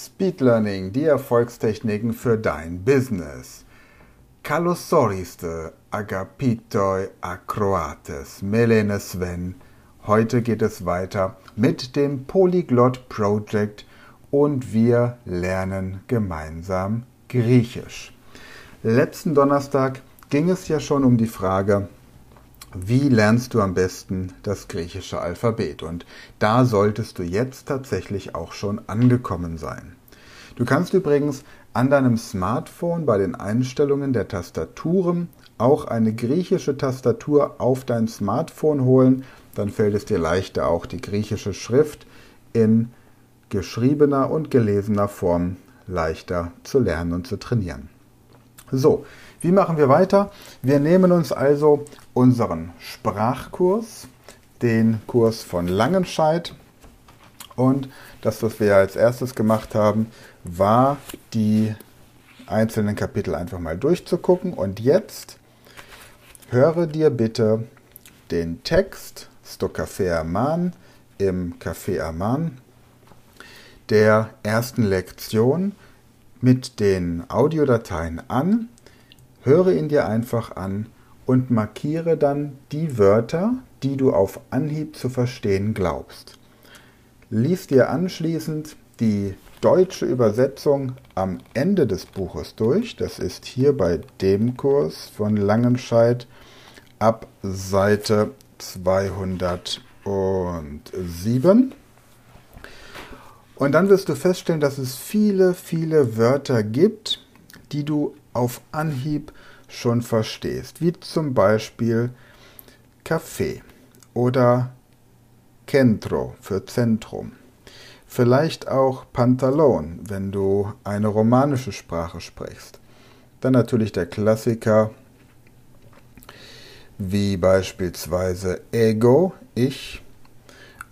Speed Learning, die Erfolgstechniken für dein Business. Kalosoriste agapitoi acroates melene Sven. Heute geht es weiter mit dem Polyglot Project und wir lernen gemeinsam Griechisch. Letzten Donnerstag ging es ja schon um die Frage, wie lernst du am besten das griechische Alphabet? Und da solltest du jetzt tatsächlich auch schon angekommen sein. Du kannst übrigens an deinem Smartphone bei den Einstellungen der Tastaturen auch eine griechische Tastatur auf dein Smartphone holen. Dann fällt es dir leichter, auch die griechische Schrift in geschriebener und gelesener Form leichter zu lernen und zu trainieren. So, wie machen wir weiter? Wir nehmen uns also unseren Sprachkurs, den Kurs von Langenscheid. Und das, was wir als erstes gemacht haben, war die einzelnen Kapitel einfach mal durchzugucken. Und jetzt höre dir bitte den Text Sto Café Aman im Café Aman der ersten Lektion mit den Audiodateien an Höre ihn dir einfach an und markiere dann die Wörter, die du auf Anhieb zu verstehen glaubst. Lies dir anschließend die deutsche Übersetzung am Ende des Buches durch. Das ist hier bei dem Kurs von Langenscheid ab Seite 207. Und dann wirst du feststellen, dass es viele, viele Wörter gibt, die du auf Anhieb schon verstehst, wie zum Beispiel Café oder Centro für Zentrum. Vielleicht auch Pantalon, wenn du eine romanische Sprache sprichst. Dann natürlich der Klassiker wie beispielsweise Ego, ich.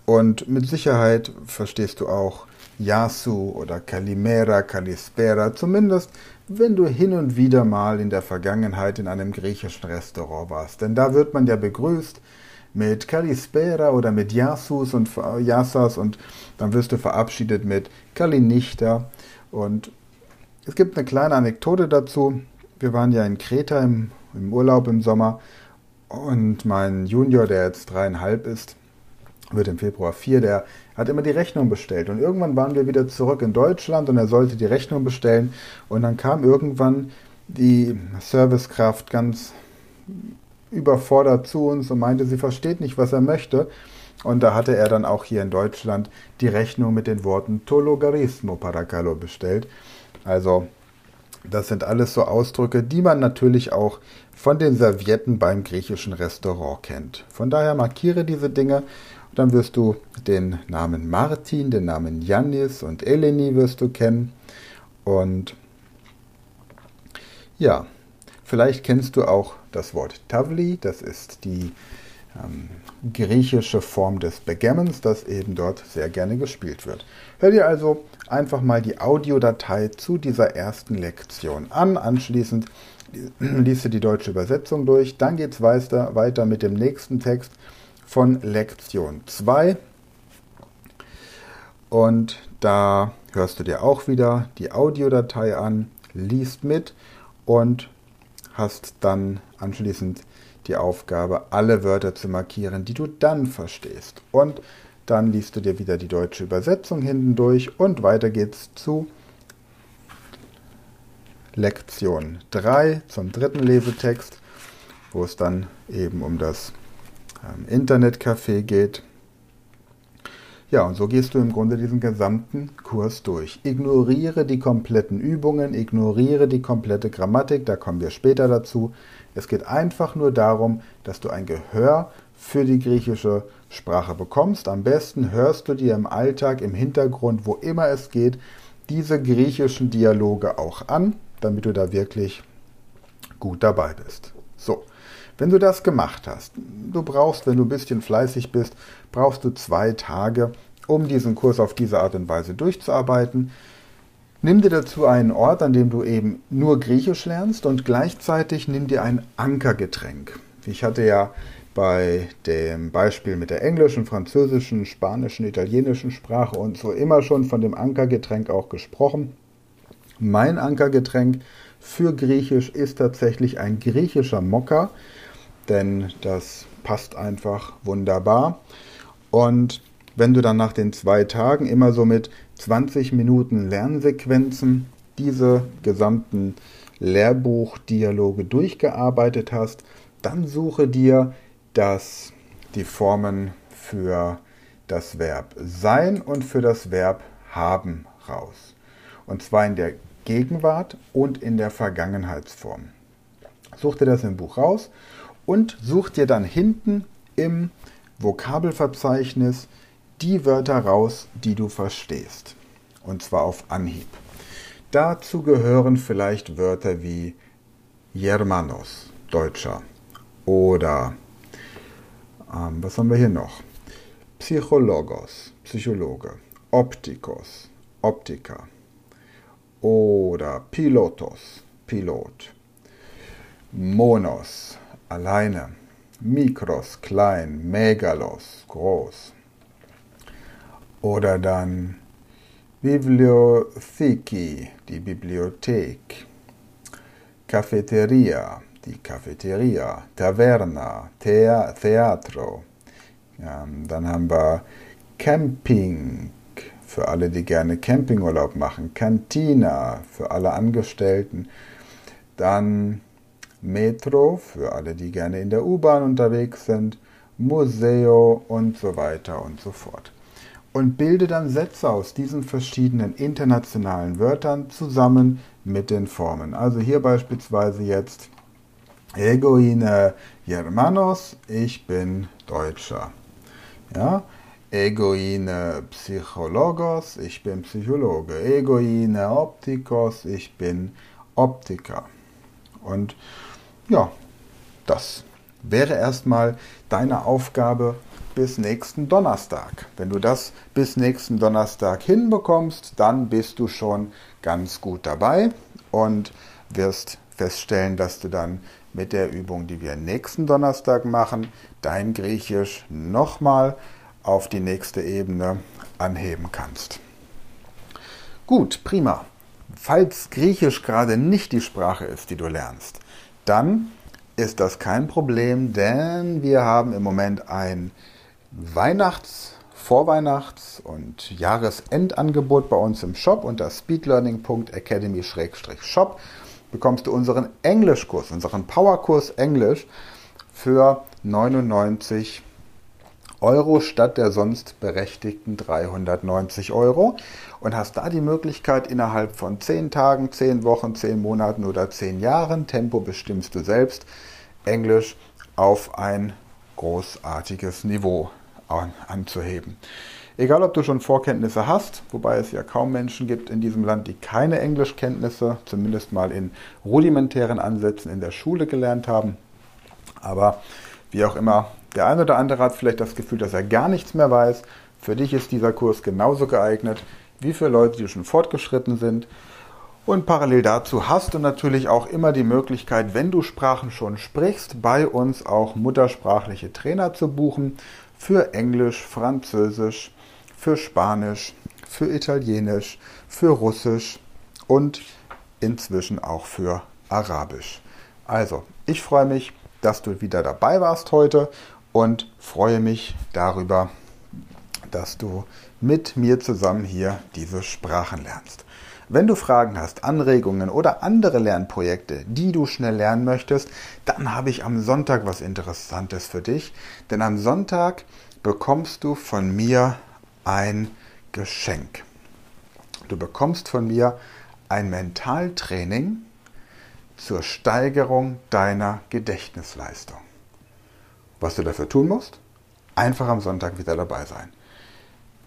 Und mit Sicherheit verstehst du auch Yasu oder Kalimera, Kalispera, zumindest wenn du hin und wieder mal in der Vergangenheit in einem griechischen Restaurant warst. Denn da wird man ja begrüßt mit Kalispera oder mit Yasus und Yasas und dann wirst du verabschiedet mit Kalinichta. Und es gibt eine kleine Anekdote dazu. Wir waren ja in Kreta im, im Urlaub im Sommer und mein Junior, der jetzt dreieinhalb ist, wird im Februar vier, der hat immer die Rechnung bestellt. Und irgendwann waren wir wieder zurück in Deutschland und er sollte die Rechnung bestellen. Und dann kam irgendwann die Servicekraft ganz überfordert zu uns und meinte, sie versteht nicht, was er möchte. Und da hatte er dann auch hier in Deutschland die Rechnung mit den Worten Tologarismo Paracalo bestellt. Also das sind alles so Ausdrücke, die man natürlich auch von den Servietten beim griechischen Restaurant kennt. Von daher markiere diese Dinge dann wirst du den Namen Martin, den Namen Janis und Eleni wirst du kennen. Und ja, vielleicht kennst du auch das Wort Tavli, das ist die ähm, griechische Form des Begammons, das eben dort sehr gerne gespielt wird. Hör dir also einfach mal die Audiodatei zu dieser ersten Lektion an. Anschließend liest du die deutsche Übersetzung durch. Dann geht es weiter, weiter mit dem nächsten Text von Lektion 2. Und da hörst du dir auch wieder die Audiodatei an, liest mit und hast dann anschließend die Aufgabe, alle Wörter zu markieren, die du dann verstehst. Und dann liest du dir wieder die deutsche Übersetzung hinten durch und weiter geht's zu Lektion 3 zum dritten Lesetext, wo es dann eben um das Internetcafé geht. Ja, und so gehst du im Grunde diesen gesamten Kurs durch. Ignoriere die kompletten Übungen, ignoriere die komplette Grammatik, da kommen wir später dazu. Es geht einfach nur darum, dass du ein Gehör für die griechische Sprache bekommst. Am besten hörst du dir im Alltag, im Hintergrund, wo immer es geht, diese griechischen Dialoge auch an, damit du da wirklich gut dabei bist. So, wenn du das gemacht hast, du brauchst, wenn du ein bisschen fleißig bist, brauchst du zwei Tage, um diesen Kurs auf diese Art und Weise durchzuarbeiten. Nimm dir dazu einen Ort, an dem du eben nur Griechisch lernst und gleichzeitig nimm dir ein Ankergetränk. Ich hatte ja bei dem Beispiel mit der englischen, französischen, spanischen, italienischen Sprache und so immer schon von dem Ankergetränk auch gesprochen. Mein Ankergetränk für Griechisch ist tatsächlich ein griechischer Mokka, denn das passt einfach wunderbar. Und wenn du dann nach den zwei Tagen immer so mit 20 Minuten Lernsequenzen diese gesamten Lehrbuchdialoge durchgearbeitet hast, dann suche dir das, die Formen für das Verb sein und für das Verb haben raus. Und zwar in der Gegenwart und in der Vergangenheitsform. Such dir das im Buch raus und such dir dann hinten im Vokabelverzeichnis die Wörter raus, die du verstehst. Und zwar auf Anhieb. Dazu gehören vielleicht Wörter wie Germanos, Deutscher, oder ähm, was haben wir hier noch? Psychologos, Psychologe. Optikos, Optiker. Oder Pilotos, Pilot. Monos, alleine. Mikros, klein. Megalos, groß. Oder dann Bibliotheki, die Bibliothek. Cafeteria, die Cafeteria, Taverna, Thea Theatro. Ja, dann haben wir Camping für alle, die gerne Campingurlaub machen. Cantina für alle Angestellten. Dann Metro für alle, die gerne in der U-Bahn unterwegs sind. Museo und so weiter und so fort. Und bilde dann Sätze aus diesen verschiedenen internationalen Wörtern zusammen mit den Formen. Also hier beispielsweise jetzt Egoine Germanos, ich bin Deutscher. Ja? Egoine Psychologos, ich bin Psychologe. Egoine Optikos, ich bin Optiker. Und ja, das wäre erstmal deine Aufgabe bis nächsten Donnerstag. Wenn du das bis nächsten Donnerstag hinbekommst, dann bist du schon ganz gut dabei und wirst feststellen, dass du dann mit der Übung, die wir nächsten Donnerstag machen, dein Griechisch nochmal auf die nächste Ebene anheben kannst. Gut, prima. Falls Griechisch gerade nicht die Sprache ist, die du lernst, dann ist das kein Problem, denn wir haben im Moment ein Weihnachts-, Vorweihnachts- und Jahresendangebot bei uns im Shop unter speedlearning.academy-shop bekommst du unseren Englischkurs, unseren Powerkurs Englisch für 99 Euro statt der sonst berechtigten 390 Euro und hast da die Möglichkeit innerhalb von 10 Tagen, 10 Wochen, 10 Monaten oder 10 Jahren, Tempo bestimmst du selbst, Englisch auf ein großartiges Niveau anzuheben. Egal, ob du schon Vorkenntnisse hast, wobei es ja kaum Menschen gibt in diesem Land, die keine Englischkenntnisse, zumindest mal in rudimentären Ansätzen in der Schule gelernt haben. Aber wie auch immer, der eine oder andere hat vielleicht das Gefühl, dass er gar nichts mehr weiß. Für dich ist dieser Kurs genauso geeignet wie für Leute, die schon fortgeschritten sind. Und parallel dazu hast du natürlich auch immer die Möglichkeit, wenn du Sprachen schon sprichst, bei uns auch muttersprachliche Trainer zu buchen für Englisch, Französisch, für Spanisch, für Italienisch, für Russisch und inzwischen auch für Arabisch. Also, ich freue mich, dass du wieder dabei warst heute und freue mich darüber, dass du mit mir zusammen hier diese Sprachen lernst. Wenn du Fragen hast, Anregungen oder andere Lernprojekte, die du schnell lernen möchtest, dann habe ich am Sonntag was Interessantes für dich. Denn am Sonntag bekommst du von mir ein Geschenk. Du bekommst von mir ein Mentaltraining zur Steigerung deiner Gedächtnisleistung. Was du dafür tun musst? Einfach am Sonntag wieder dabei sein.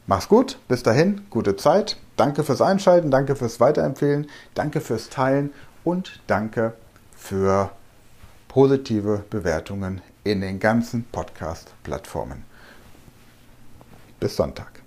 Mach's gut, bis dahin, gute Zeit. Danke fürs Einschalten, danke fürs Weiterempfehlen, danke fürs Teilen und danke für positive Bewertungen in den ganzen Podcast-Plattformen. Bis Sonntag.